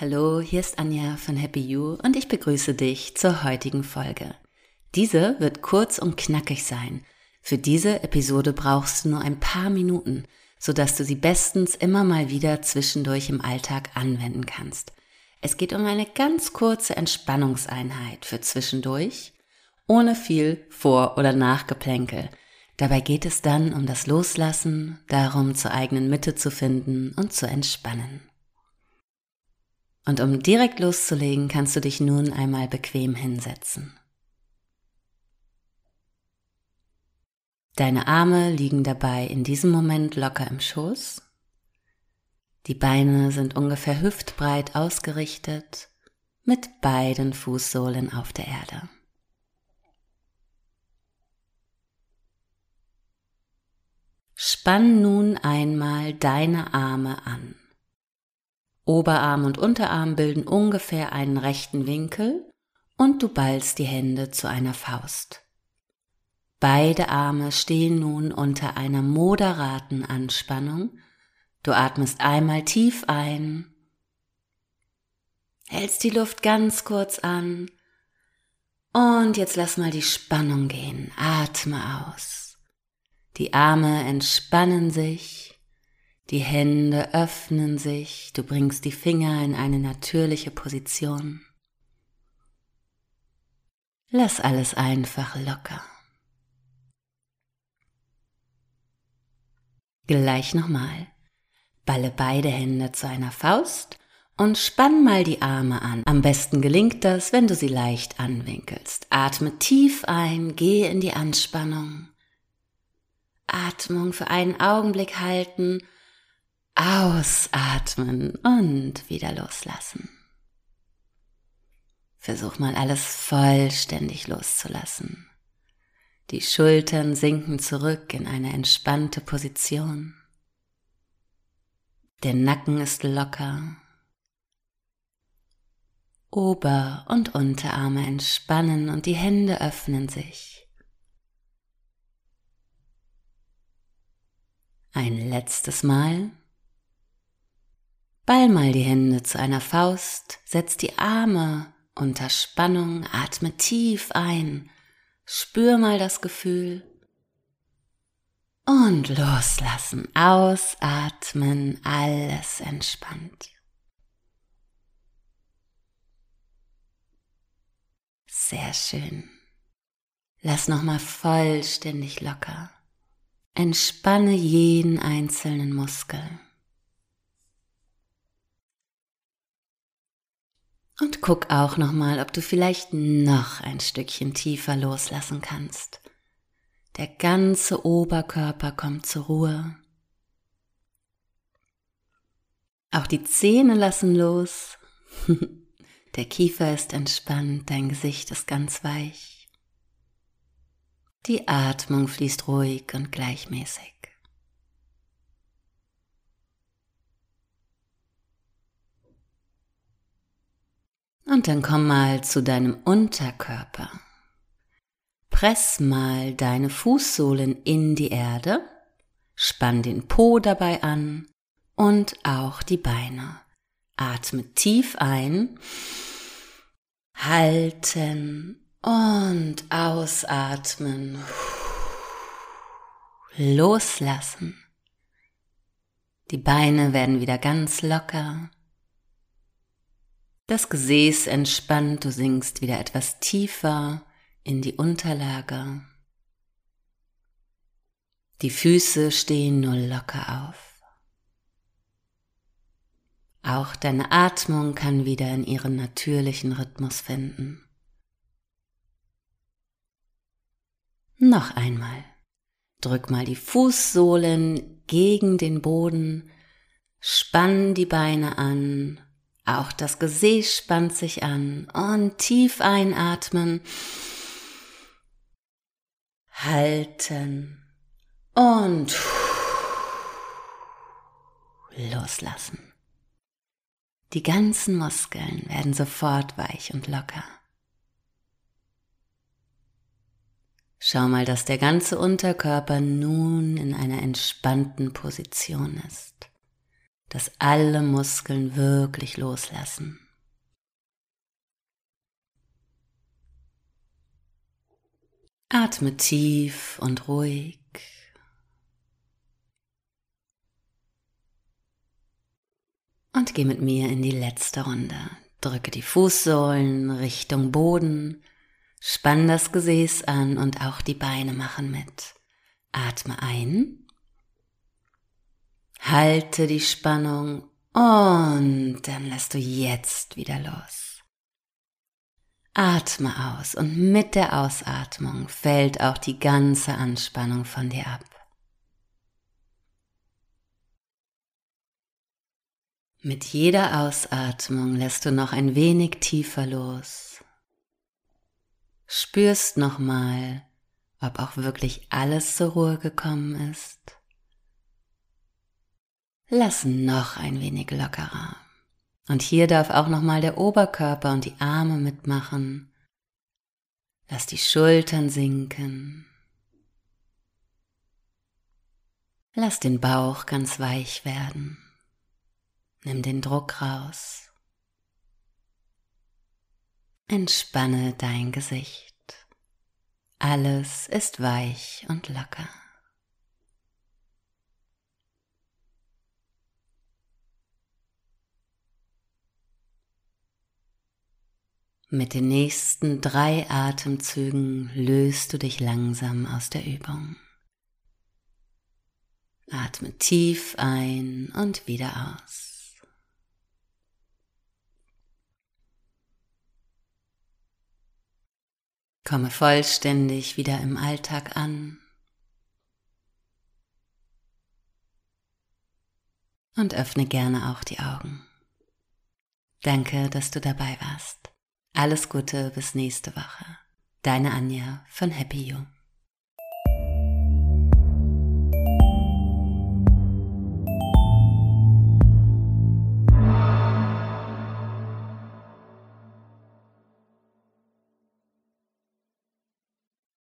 Hallo, hier ist Anja von Happy You und ich begrüße dich zur heutigen Folge. Diese wird kurz und knackig sein. Für diese Episode brauchst du nur ein paar Minuten, sodass du sie bestens immer mal wieder zwischendurch im Alltag anwenden kannst. Es geht um eine ganz kurze Entspannungseinheit für zwischendurch, ohne viel Vor- oder Nachgeplänkel. Dabei geht es dann um das Loslassen, darum zur eigenen Mitte zu finden und zu entspannen. Und um direkt loszulegen, kannst du dich nun einmal bequem hinsetzen. Deine Arme liegen dabei in diesem Moment locker im Schoß. Die Beine sind ungefähr hüftbreit ausgerichtet mit beiden Fußsohlen auf der Erde. Spann nun einmal deine Arme an. Oberarm und Unterarm bilden ungefähr einen rechten Winkel und du ballst die Hände zu einer Faust. Beide Arme stehen nun unter einer moderaten Anspannung. Du atmest einmal tief ein, hältst die Luft ganz kurz an und jetzt lass mal die Spannung gehen. Atme aus. Die Arme entspannen sich die Hände öffnen sich, du bringst die Finger in eine natürliche Position. Lass alles einfach locker. Gleich nochmal. Balle beide Hände zu einer Faust und spann mal die Arme an. Am besten gelingt das, wenn du sie leicht anwinkelst. Atme tief ein, gehe in die Anspannung. Atmung für einen Augenblick halten Ausatmen und wieder loslassen. Versuch mal alles vollständig loszulassen. Die Schultern sinken zurück in eine entspannte Position. Der Nacken ist locker. Ober- und Unterarme entspannen und die Hände öffnen sich. Ein letztes Mal. Ball mal die Hände zu einer Faust, setz die Arme unter Spannung, atme tief ein, spür mal das Gefühl und loslassen, ausatmen, alles entspannt. Sehr schön. Lass nochmal vollständig locker. Entspanne jeden einzelnen Muskel. Und guck auch nochmal, ob du vielleicht noch ein Stückchen tiefer loslassen kannst. Der ganze Oberkörper kommt zur Ruhe. Auch die Zähne lassen los. Der Kiefer ist entspannt, dein Gesicht ist ganz weich. Die Atmung fließt ruhig und gleichmäßig. Und dann komm mal zu deinem Unterkörper. Press mal deine Fußsohlen in die Erde, spann den Po dabei an und auch die Beine. Atme tief ein, halten und ausatmen. Loslassen. Die Beine werden wieder ganz locker. Das Gesäß entspannt, du sinkst wieder etwas tiefer in die Unterlage. Die Füße stehen nur locker auf. Auch deine Atmung kann wieder in ihren natürlichen Rhythmus finden. Noch einmal. Drück mal die Fußsohlen gegen den Boden, spann die Beine an auch das Gesäß spannt sich an und tief einatmen, halten und loslassen. Die ganzen Muskeln werden sofort weich und locker. Schau mal, dass der ganze Unterkörper nun in einer entspannten Position ist. Dass alle Muskeln wirklich loslassen. Atme tief und ruhig. Und geh mit mir in die letzte Runde. Drücke die Fußsohlen Richtung Boden, spann das Gesäß an und auch die Beine machen mit. Atme ein, halte die Spannung und dann lässt du jetzt wieder los. Atme aus und mit der Ausatmung fällt auch die ganze Anspannung von dir ab. Mit jeder Ausatmung lässt du noch ein wenig tiefer los. Spürst nochmal, ob auch wirklich alles zur Ruhe gekommen ist. Lass noch ein wenig lockerer. Und hier darf auch nochmal der Oberkörper und die Arme mitmachen. Lass die Schultern sinken. Lass den Bauch ganz weich werden. Nimm den Druck raus. Entspanne dein Gesicht. Alles ist weich und locker. Mit den nächsten drei Atemzügen löst du dich langsam aus der Übung. Atme tief ein und wieder aus. Komme vollständig wieder im Alltag an. Und öffne gerne auch die Augen. Danke, dass du dabei warst. Alles Gute bis nächste Woche. Deine Anja von Happy You.